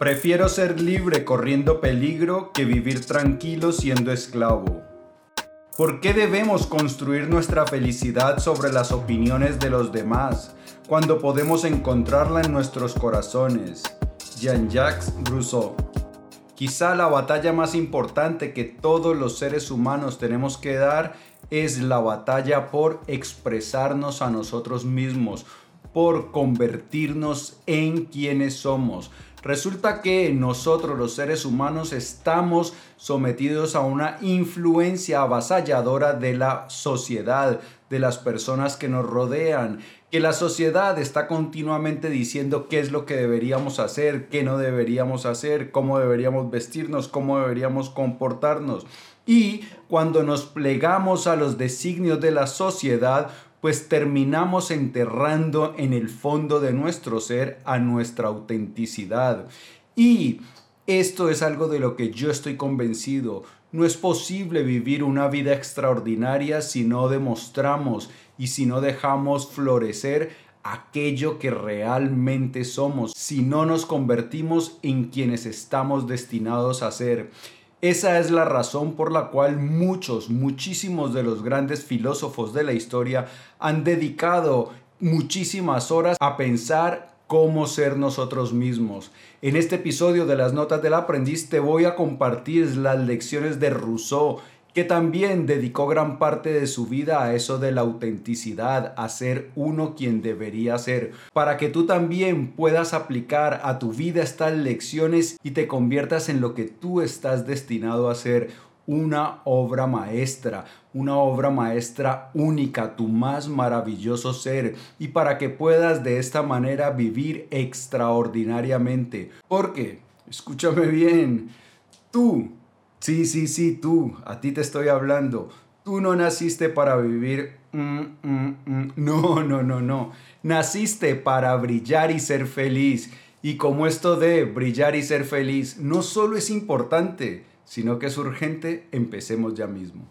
Prefiero ser libre corriendo peligro que vivir tranquilo siendo esclavo. ¿Por qué debemos construir nuestra felicidad sobre las opiniones de los demás cuando podemos encontrarla en nuestros corazones? Jean-Jacques Rousseau. Quizá la batalla más importante que todos los seres humanos tenemos que dar es la batalla por expresarnos a nosotros mismos, por convertirnos en quienes somos. Resulta que nosotros los seres humanos estamos sometidos a una influencia avasalladora de la sociedad, de las personas que nos rodean, que la sociedad está continuamente diciendo qué es lo que deberíamos hacer, qué no deberíamos hacer, cómo deberíamos vestirnos, cómo deberíamos comportarnos. Y cuando nos plegamos a los designios de la sociedad, pues terminamos enterrando en el fondo de nuestro ser a nuestra autenticidad. Y esto es algo de lo que yo estoy convencido. No es posible vivir una vida extraordinaria si no demostramos y si no dejamos florecer aquello que realmente somos, si no nos convertimos en quienes estamos destinados a ser. Esa es la razón por la cual muchos, muchísimos de los grandes filósofos de la historia han dedicado muchísimas horas a pensar cómo ser nosotros mismos. En este episodio de las Notas del Aprendiz te voy a compartir las lecciones de Rousseau que también dedicó gran parte de su vida a eso de la autenticidad, a ser uno quien debería ser, para que tú también puedas aplicar a tu vida estas lecciones y te conviertas en lo que tú estás destinado a ser, una obra maestra, una obra maestra única, tu más maravilloso ser, y para que puedas de esta manera vivir extraordinariamente. Porque, escúchame bien, tú Sí, sí, sí, tú, a ti te estoy hablando. Tú no naciste para vivir... Mm, mm, mm. No, no, no, no. Naciste para brillar y ser feliz. Y como esto de brillar y ser feliz no solo es importante, sino que es urgente, empecemos ya mismo.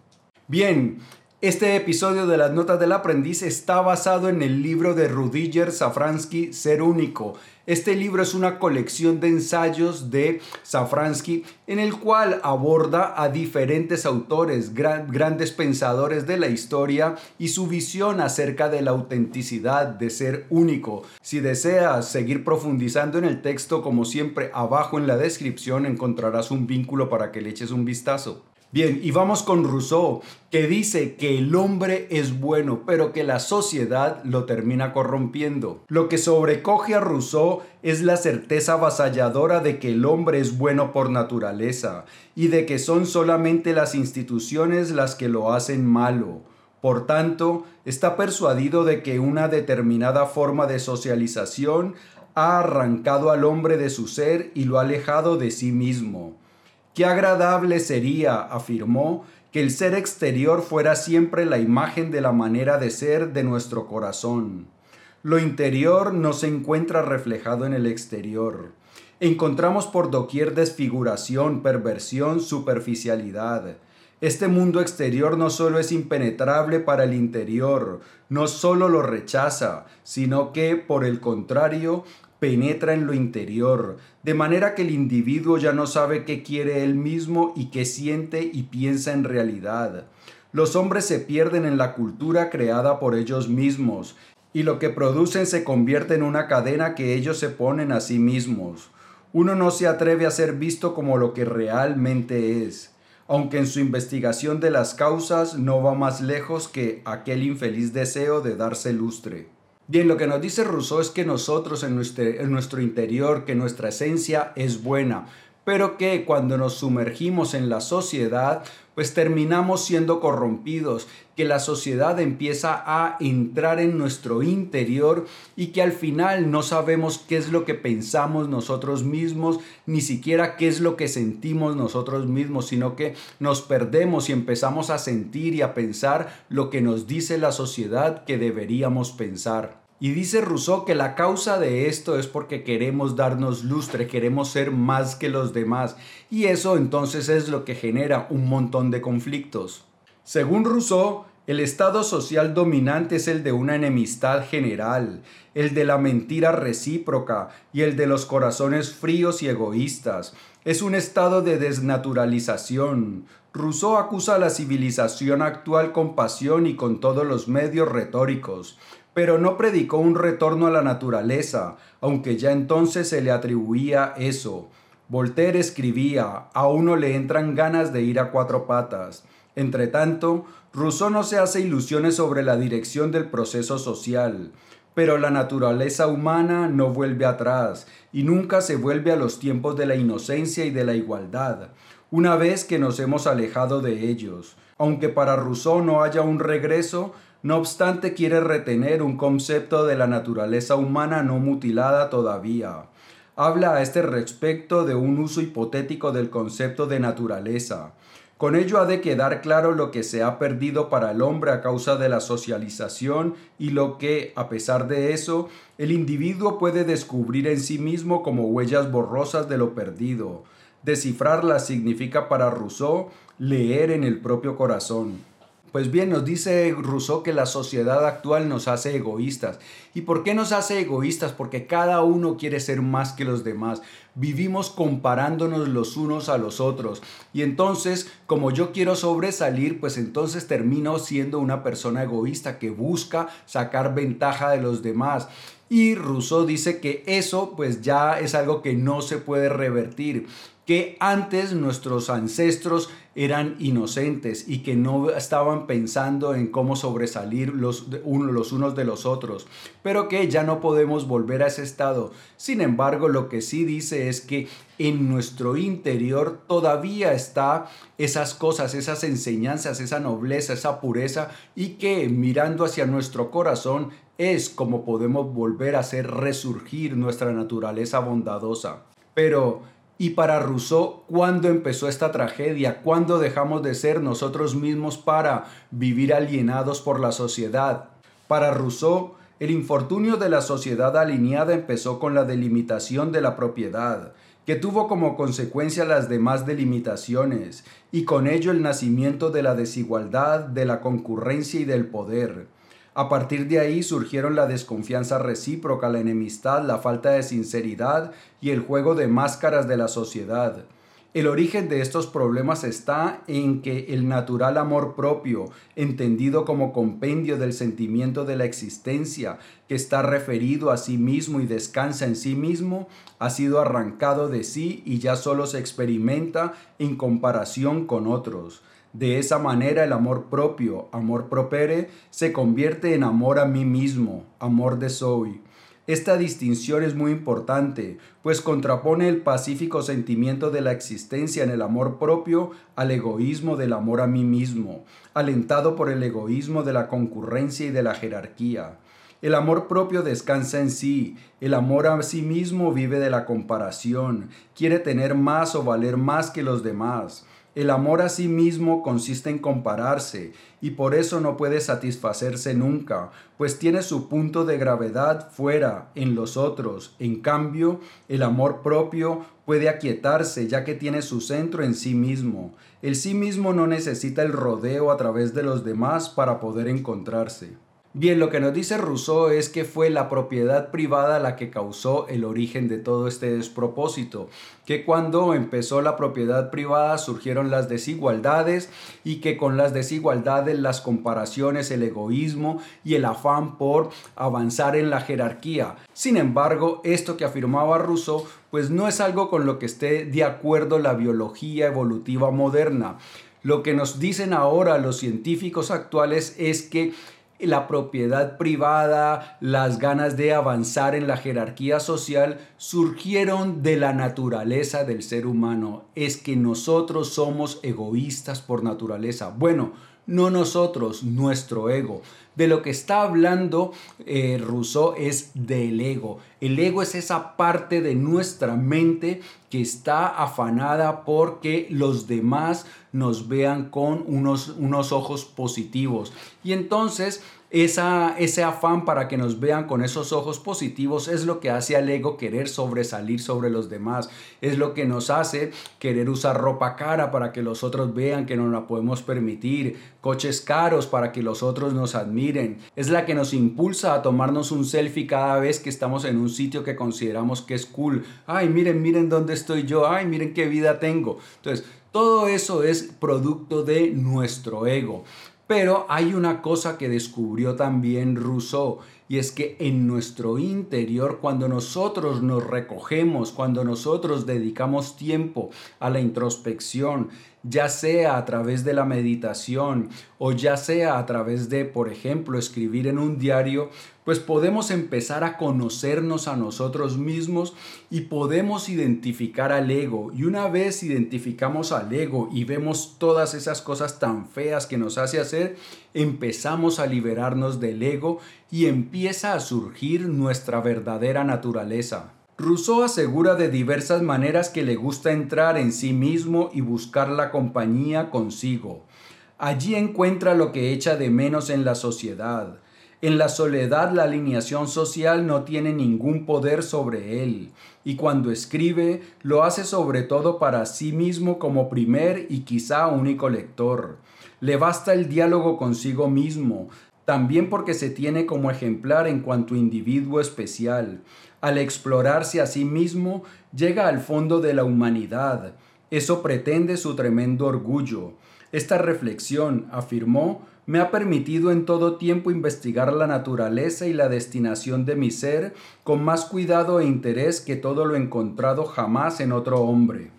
Bien, este episodio de las Notas del Aprendiz está basado en el libro de Rudiger Safransky, Ser Único. Este libro es una colección de ensayos de Safransky en el cual aborda a diferentes autores, grandes pensadores de la historia y su visión acerca de la autenticidad de ser único. Si deseas seguir profundizando en el texto, como siempre, abajo en la descripción encontrarás un vínculo para que le eches un vistazo. Bien, y vamos con Rousseau, que dice que el hombre es bueno, pero que la sociedad lo termina corrompiendo. Lo que sobrecoge a Rousseau es la certeza avasalladora de que el hombre es bueno por naturaleza y de que son solamente las instituciones las que lo hacen malo. Por tanto, está persuadido de que una determinada forma de socialización ha arrancado al hombre de su ser y lo ha alejado de sí mismo. Qué agradable sería, afirmó, que el ser exterior fuera siempre la imagen de la manera de ser de nuestro corazón. Lo interior no se encuentra reflejado en el exterior. Encontramos por doquier desfiguración, perversión, superficialidad. Este mundo exterior no solo es impenetrable para el interior, no solo lo rechaza, sino que, por el contrario, penetra en lo interior, de manera que el individuo ya no sabe qué quiere él mismo y qué siente y piensa en realidad. Los hombres se pierden en la cultura creada por ellos mismos, y lo que producen se convierte en una cadena que ellos se ponen a sí mismos. Uno no se atreve a ser visto como lo que realmente es, aunque en su investigación de las causas no va más lejos que aquel infeliz deseo de darse lustre. Bien, lo que nos dice Rousseau es que nosotros en nuestro, en nuestro interior, que nuestra esencia es buena, pero que cuando nos sumergimos en la sociedad, pues terminamos siendo corrompidos, que la sociedad empieza a entrar en nuestro interior y que al final no sabemos qué es lo que pensamos nosotros mismos, ni siquiera qué es lo que sentimos nosotros mismos, sino que nos perdemos y empezamos a sentir y a pensar lo que nos dice la sociedad que deberíamos pensar. Y dice Rousseau que la causa de esto es porque queremos darnos lustre, queremos ser más que los demás. Y eso entonces es lo que genera un montón de conflictos. Según Rousseau, El estado social dominante es el de una enemistad general, el de la mentira recíproca y el de los corazones fríos y egoístas. Es un estado de desnaturalización. Rousseau acusa a la civilización actual con pasión y con todos los medios retóricos, pero no predicó un retorno a la naturaleza, aunque ya entonces se le atribuía eso. Voltaire escribía, a uno le entran ganas de ir a cuatro patas. Entretanto, Rousseau no se hace ilusiones sobre la dirección del proceso social, pero la naturaleza humana no vuelve atrás y nunca se vuelve a los tiempos de la inocencia y de la igualdad, una vez que nos hemos alejado de ellos. Aunque para Rousseau no haya un regreso, no obstante quiere retener un concepto de la naturaleza humana no mutilada todavía. Habla a este respecto de un uso hipotético del concepto de naturaleza, con ello ha de quedar claro lo que se ha perdido para el hombre a causa de la socialización y lo que, a pesar de eso, el individuo puede descubrir en sí mismo como huellas borrosas de lo perdido. Descifrarlas significa para Rousseau leer en el propio corazón. Pues bien, nos dice Rousseau que la sociedad actual nos hace egoístas. ¿Y por qué nos hace egoístas? Porque cada uno quiere ser más que los demás. Vivimos comparándonos los unos a los otros. Y entonces, como yo quiero sobresalir, pues entonces termino siendo una persona egoísta que busca sacar ventaja de los demás. Y Rousseau dice que eso pues ya es algo que no se puede revertir que antes nuestros ancestros eran inocentes y que no estaban pensando en cómo sobresalir los, los unos de los otros, pero que ya no podemos volver a ese estado. Sin embargo, lo que sí dice es que en nuestro interior todavía está esas cosas, esas enseñanzas, esa nobleza, esa pureza y que mirando hacia nuestro corazón es como podemos volver a hacer resurgir nuestra naturaleza bondadosa. Pero y para Rousseau, ¿cuándo empezó esta tragedia? ¿Cuándo dejamos de ser nosotros mismos para vivir alienados por la sociedad? Para Rousseau, el infortunio de la sociedad alineada empezó con la delimitación de la propiedad, que tuvo como consecuencia las demás delimitaciones, y con ello el nacimiento de la desigualdad, de la concurrencia y del poder. A partir de ahí surgieron la desconfianza recíproca, la enemistad, la falta de sinceridad y el juego de máscaras de la sociedad. El origen de estos problemas está en que el natural amor propio, entendido como compendio del sentimiento de la existencia, que está referido a sí mismo y descansa en sí mismo, ha sido arrancado de sí y ya solo se experimenta en comparación con otros. De esa manera el amor propio, amor propere, se convierte en amor a mí mismo, amor de soy. Esta distinción es muy importante, pues contrapone el pacífico sentimiento de la existencia en el amor propio al egoísmo del amor a mí mismo, alentado por el egoísmo de la concurrencia y de la jerarquía. El amor propio descansa en sí, el amor a sí mismo vive de la comparación, quiere tener más o valer más que los demás. El amor a sí mismo consiste en compararse y por eso no puede satisfacerse nunca, pues tiene su punto de gravedad fuera, en los otros. En cambio, el amor propio puede aquietarse ya que tiene su centro en sí mismo. El sí mismo no necesita el rodeo a través de los demás para poder encontrarse. Bien, lo que nos dice Rousseau es que fue la propiedad privada la que causó el origen de todo este despropósito, que cuando empezó la propiedad privada surgieron las desigualdades y que con las desigualdades, las comparaciones, el egoísmo y el afán por avanzar en la jerarquía. Sin embargo, esto que afirmaba Rousseau pues no es algo con lo que esté de acuerdo la biología evolutiva moderna. Lo que nos dicen ahora los científicos actuales es que la propiedad privada, las ganas de avanzar en la jerarquía social surgieron de la naturaleza del ser humano. Es que nosotros somos egoístas por naturaleza. Bueno, no nosotros, nuestro ego. De lo que está hablando eh, Rousseau es del ego. El ego es esa parte de nuestra mente que está afanada porque los demás nos vean con unos, unos ojos positivos. Y entonces esa, ese afán para que nos vean con esos ojos positivos es lo que hace al ego querer sobresalir sobre los demás. Es lo que nos hace querer usar ropa cara para que los otros vean que no la podemos permitir, coches caros para que los otros nos admiren. Es la que nos impulsa a tomarnos un selfie cada vez que estamos en un sitio que consideramos que es cool. Ay, miren, miren dónde estoy yo. Ay, miren qué vida tengo. Entonces, todo eso es producto de nuestro ego. Pero hay una cosa que descubrió también Rousseau y es que en nuestro interior, cuando nosotros nos recogemos, cuando nosotros dedicamos tiempo a la introspección, ya sea a través de la meditación o ya sea a través de, por ejemplo, escribir en un diario, pues podemos empezar a conocernos a nosotros mismos y podemos identificar al ego. Y una vez identificamos al ego y vemos todas esas cosas tan feas que nos hace hacer, empezamos a liberarnos del ego y empieza a surgir nuestra verdadera naturaleza. Rousseau asegura de diversas maneras que le gusta entrar en sí mismo y buscar la compañía consigo. Allí encuentra lo que echa de menos en la sociedad. En la soledad la alineación social no tiene ningún poder sobre él, y cuando escribe lo hace sobre todo para sí mismo como primer y quizá único lector. Le basta el diálogo consigo mismo, también porque se tiene como ejemplar en cuanto individuo especial. Al explorarse a sí mismo, llega al fondo de la humanidad. Eso pretende su tremendo orgullo. Esta reflexión, afirmó, me ha permitido en todo tiempo investigar la naturaleza y la destinación de mi ser con más cuidado e interés que todo lo encontrado jamás en otro hombre.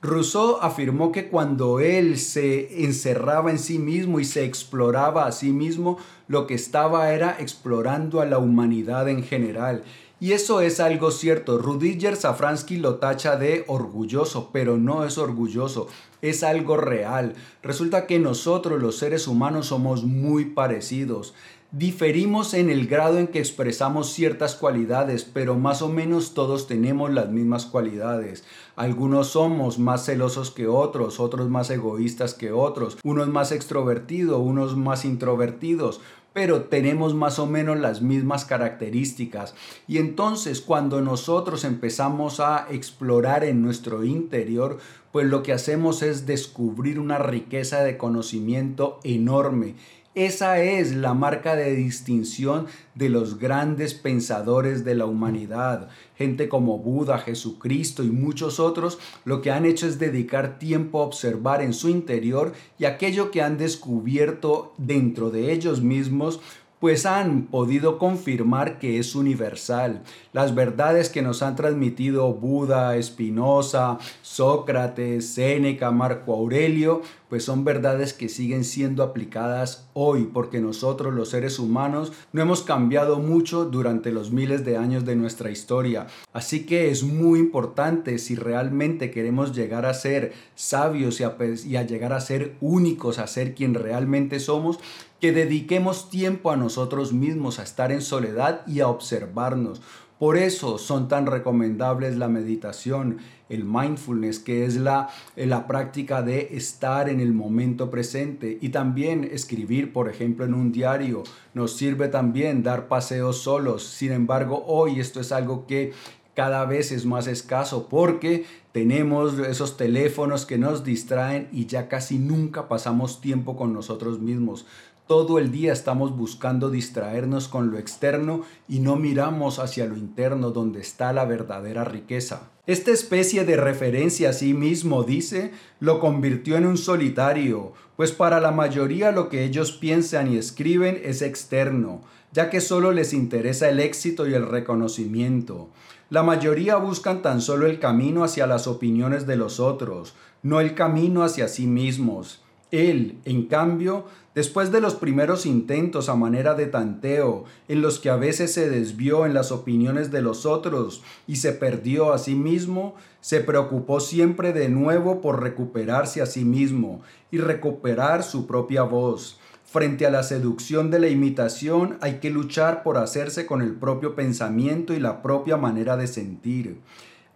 Rousseau afirmó que cuando él se encerraba en sí mismo y se exploraba a sí mismo, lo que estaba era explorando a la humanidad en general. Y eso es algo cierto. Rudiger Safransky lo tacha de orgulloso, pero no es orgulloso, es algo real. Resulta que nosotros los seres humanos somos muy parecidos. Diferimos en el grado en que expresamos ciertas cualidades, pero más o menos todos tenemos las mismas cualidades. Algunos somos más celosos que otros, otros más egoístas que otros, unos más extrovertidos, unos más introvertidos, pero tenemos más o menos las mismas características. Y entonces cuando nosotros empezamos a explorar en nuestro interior, pues lo que hacemos es descubrir una riqueza de conocimiento enorme esa es la marca de distinción de los grandes pensadores de la humanidad. Gente como Buda, Jesucristo y muchos otros lo que han hecho es dedicar tiempo a observar en su interior y aquello que han descubierto dentro de ellos mismos pues han podido confirmar que es universal. Las verdades que nos han transmitido Buda, Spinoza, Sócrates, Séneca, Marco Aurelio, pues son verdades que siguen siendo aplicadas hoy, porque nosotros los seres humanos no hemos cambiado mucho durante los miles de años de nuestra historia. Así que es muy importante si realmente queremos llegar a ser sabios y a, llegar a ser únicos, a ser quien realmente somos, que dediquemos tiempo a nosotros mismos, a estar en soledad y a observarnos. Por eso son tan recomendables la meditación, el mindfulness, que es la, la práctica de estar en el momento presente y también escribir, por ejemplo, en un diario. Nos sirve también dar paseos solos. Sin embargo, hoy esto es algo que cada vez es más escaso porque tenemos esos teléfonos que nos distraen y ya casi nunca pasamos tiempo con nosotros mismos. Todo el día estamos buscando distraernos con lo externo y no miramos hacia lo interno donde está la verdadera riqueza. Esta especie de referencia a sí mismo, dice, lo convirtió en un solitario, pues para la mayoría lo que ellos piensan y escriben es externo, ya que solo les interesa el éxito y el reconocimiento. La mayoría buscan tan solo el camino hacia las opiniones de los otros, no el camino hacia sí mismos. Él, en cambio, después de los primeros intentos a manera de tanteo, en los que a veces se desvió en las opiniones de los otros y se perdió a sí mismo, se preocupó siempre de nuevo por recuperarse a sí mismo y recuperar su propia voz. Frente a la seducción de la imitación hay que luchar por hacerse con el propio pensamiento y la propia manera de sentir.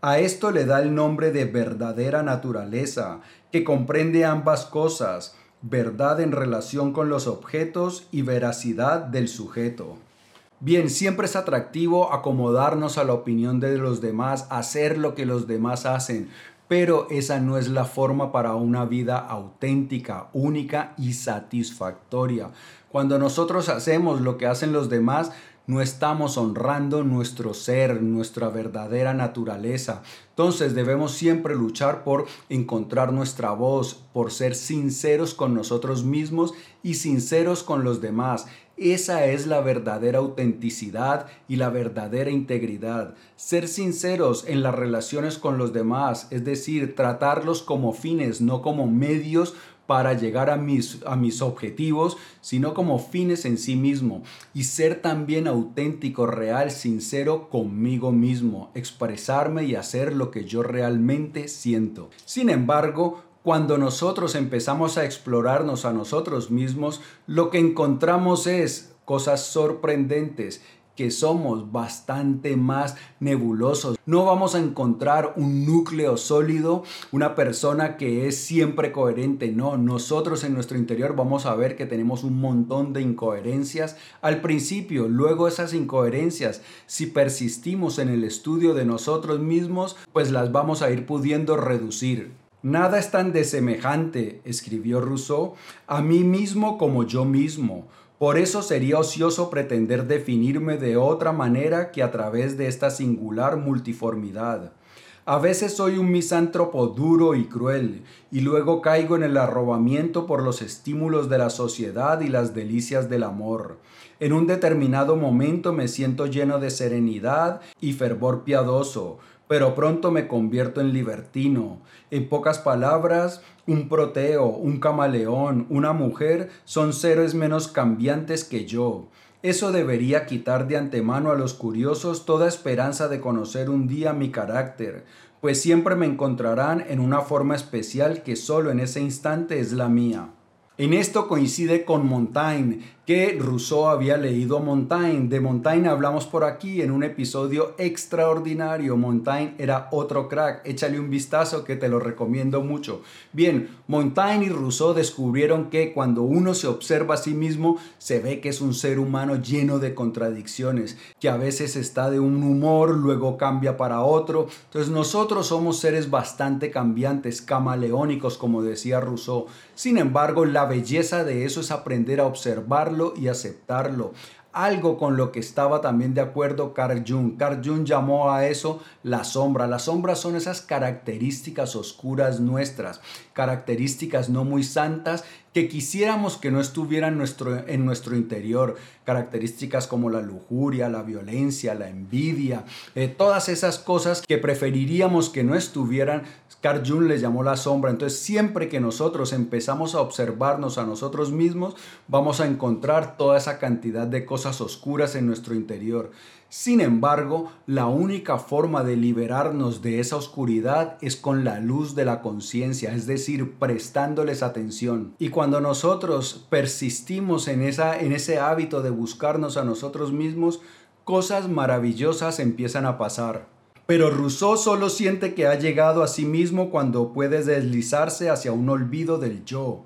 A esto le da el nombre de verdadera naturaleza, que comprende ambas cosas. verdad en relación con los objetos y veracidad del sujeto. Bien, siempre es atractivo acomodarnos a la opinión de los demás, hacer lo que los demás hacen, pero esa no es la forma para una vida auténtica, única y satisfactoria. Cuando nosotros hacemos lo que hacen los demás, no estamos honrando nuestro ser, nuestra verdadera naturaleza. Entonces debemos siempre luchar por encontrar nuestra voz, por ser sinceros con nosotros mismos y sinceros con los demás. Esa es la verdadera autenticidad y la verdadera integridad. Ser sinceros en las relaciones con los demás, es decir, tratarlos como fines, no como medios para llegar a mis, a mis objetivos, sino como fines en sí mismo. Y ser también auténtico, real, sincero conmigo mismo. Expresarme y hacer lo que yo realmente siento. Sin embargo, cuando nosotros empezamos a explorarnos a nosotros mismos, lo que encontramos es cosas sorprendentes que somos bastante más nebulosos. No vamos a encontrar un núcleo sólido, una persona que es siempre coherente. No, nosotros en nuestro interior vamos a ver que tenemos un montón de incoherencias al principio. Luego esas incoherencias, si persistimos en el estudio de nosotros mismos, pues las vamos a ir pudiendo reducir. Nada es tan desemejante, escribió Rousseau, a mí mismo como yo mismo por eso sería ocioso pretender definirme de otra manera que a través de esta singular multiformidad. A veces soy un misántropo duro y cruel, y luego caigo en el arrobamiento por los estímulos de la sociedad y las delicias del amor. En un determinado momento me siento lleno de serenidad y fervor piadoso, pero pronto me convierto en libertino. En pocas palabras, un proteo, un camaleón, una mujer son seres menos cambiantes que yo. Eso debería quitar de antemano a los curiosos toda esperanza de conocer un día mi carácter, pues siempre me encontrarán en una forma especial que solo en ese instante es la mía. En esto coincide con Montaigne, que Rousseau había leído Montaigne. De Montaigne hablamos por aquí en un episodio extraordinario. Montaigne era otro crack. Échale un vistazo que te lo recomiendo mucho. Bien, Montaigne y Rousseau descubrieron que cuando uno se observa a sí mismo, se ve que es un ser humano lleno de contradicciones, que a veces está de un humor, luego cambia para otro. Entonces nosotros somos seres bastante cambiantes, camaleónicos, como decía Rousseau. Sin embargo, la belleza de eso es aprender a observarlo y aceptarlo. Algo con lo que estaba también de acuerdo Carl Jung. Carl Jung llamó a eso la sombra. Las sombras son esas características oscuras nuestras, características no muy santas que quisiéramos que no estuvieran nuestro, en nuestro interior. Características como la lujuria, la violencia, la envidia, eh, todas esas cosas que preferiríamos que no estuvieran. Carl Jung les llamó la sombra. Entonces siempre que nosotros empezamos a observarnos a nosotros mismos, vamos a encontrar toda esa cantidad de cosas oscuras en nuestro interior. Sin embargo, la única forma de liberarnos de esa oscuridad es con la luz de la conciencia, es decir, prestándoles atención. Y cuando nosotros persistimos en, esa, en ese hábito de buscarnos a nosotros mismos, cosas maravillosas empiezan a pasar. Pero Rousseau solo siente que ha llegado a sí mismo cuando puede deslizarse hacia un olvido del yo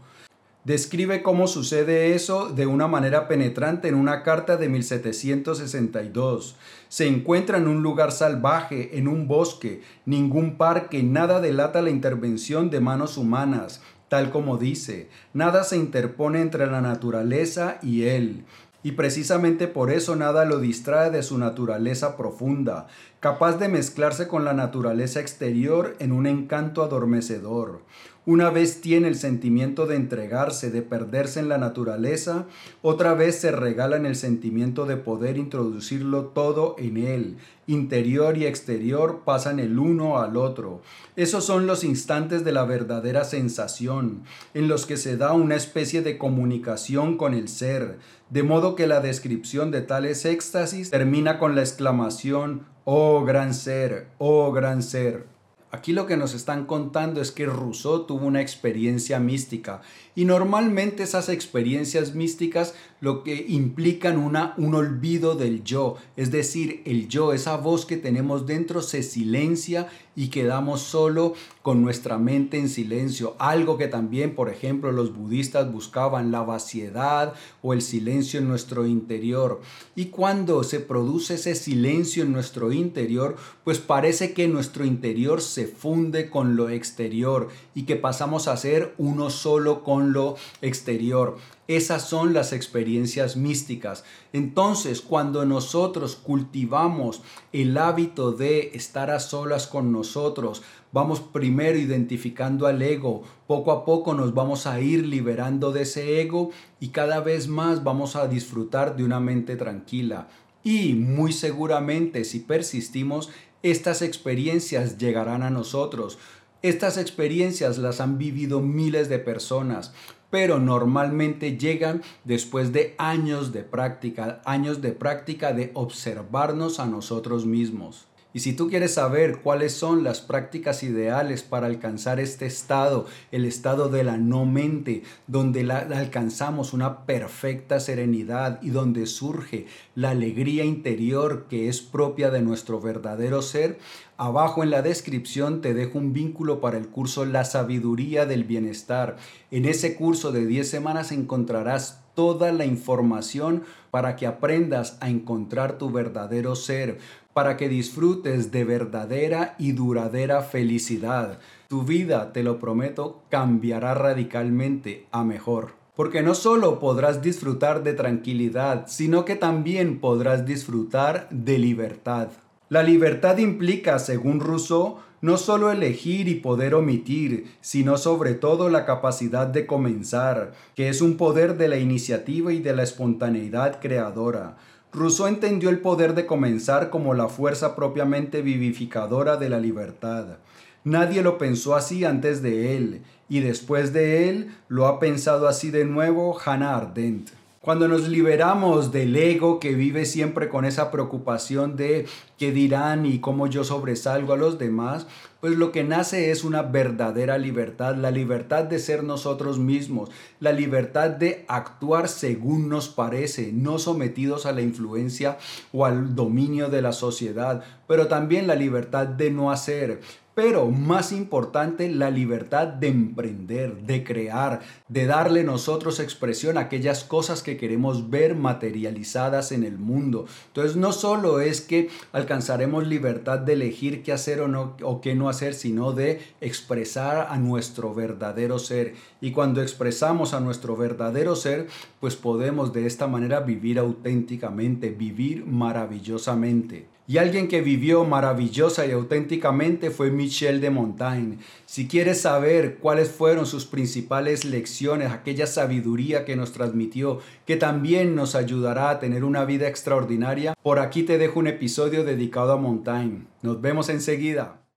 describe cómo sucede eso de una manera penetrante en una carta de 1762. Se encuentra en un lugar salvaje, en un bosque, ningún parque, nada delata la intervención de manos humanas, tal como dice, nada se interpone entre la naturaleza y él. Y precisamente por eso nada lo distrae de su naturaleza profunda, capaz de mezclarse con la naturaleza exterior en un encanto adormecedor. Una vez tiene el sentimiento de entregarse, de perderse en la naturaleza, otra vez se regala en el sentimiento de poder introducirlo todo en él. Interior y exterior pasan el uno al otro. Esos son los instantes de la verdadera sensación, en los que se da una especie de comunicación con el ser, de modo que la descripción de tales éxtasis termina con la exclamación, oh gran ser, oh gran ser. Aquí lo que nos están contando es que Rousseau tuvo una experiencia mística. Y normalmente esas experiencias místicas lo que implican una, un olvido del yo. Es decir, el yo, esa voz que tenemos dentro se silencia y quedamos solo con nuestra mente en silencio. Algo que también, por ejemplo, los budistas buscaban, la vaciedad o el silencio en nuestro interior. Y cuando se produce ese silencio en nuestro interior, pues parece que nuestro interior se funde con lo exterior y que pasamos a ser uno solo con lo exterior. Esas son las experiencias místicas. Entonces, cuando nosotros cultivamos el hábito de estar a solas con nosotros, vamos primero identificando al ego, poco a poco nos vamos a ir liberando de ese ego y cada vez más vamos a disfrutar de una mente tranquila. Y muy seguramente si persistimos, estas experiencias llegarán a nosotros. Estas experiencias las han vivido miles de personas pero normalmente llegan después de años de práctica, años de práctica de observarnos a nosotros mismos. Y si tú quieres saber cuáles son las prácticas ideales para alcanzar este estado, el estado de la no mente, donde alcanzamos una perfecta serenidad y donde surge la alegría interior que es propia de nuestro verdadero ser, abajo en la descripción te dejo un vínculo para el curso La sabiduría del bienestar. En ese curso de 10 semanas encontrarás toda la información para que aprendas a encontrar tu verdadero ser, para que disfrutes de verdadera y duradera felicidad. Tu vida, te lo prometo, cambiará radicalmente a mejor. Porque no solo podrás disfrutar de tranquilidad, sino que también podrás disfrutar de libertad. La libertad implica, según Rousseau, no solo elegir y poder omitir, sino sobre todo la capacidad de comenzar, que es un poder de la iniciativa y de la espontaneidad creadora. Rousseau entendió el poder de comenzar como la fuerza propiamente vivificadora de la libertad. Nadie lo pensó así antes de él, y después de él lo ha pensado así de nuevo Hannah Ardent. Cuando nos liberamos del ego que vive siempre con esa preocupación de qué dirán y cómo yo sobresalgo a los demás, pues lo que nace es una verdadera libertad, la libertad de ser nosotros mismos, la libertad de actuar según nos parece, no sometidos a la influencia o al dominio de la sociedad, pero también la libertad de no hacer, pero más importante, la libertad de emprender, de crear, de darle nosotros expresión a aquellas cosas que queremos ver materializadas en el mundo. Entonces no solo es que alcanzaremos libertad de elegir qué hacer o, no, o qué no hacer, sino de expresar a nuestro verdadero ser. Y cuando expresamos a nuestro verdadero ser, pues podemos de esta manera vivir auténticamente, vivir maravillosamente. Y alguien que vivió maravillosa y auténticamente fue Michel de Montaigne. Si quieres saber cuáles fueron sus principales lecciones, aquella sabiduría que nos transmitió, que también nos ayudará a tener una vida extraordinaria, por aquí te dejo un episodio dedicado a Montaigne. Nos vemos enseguida.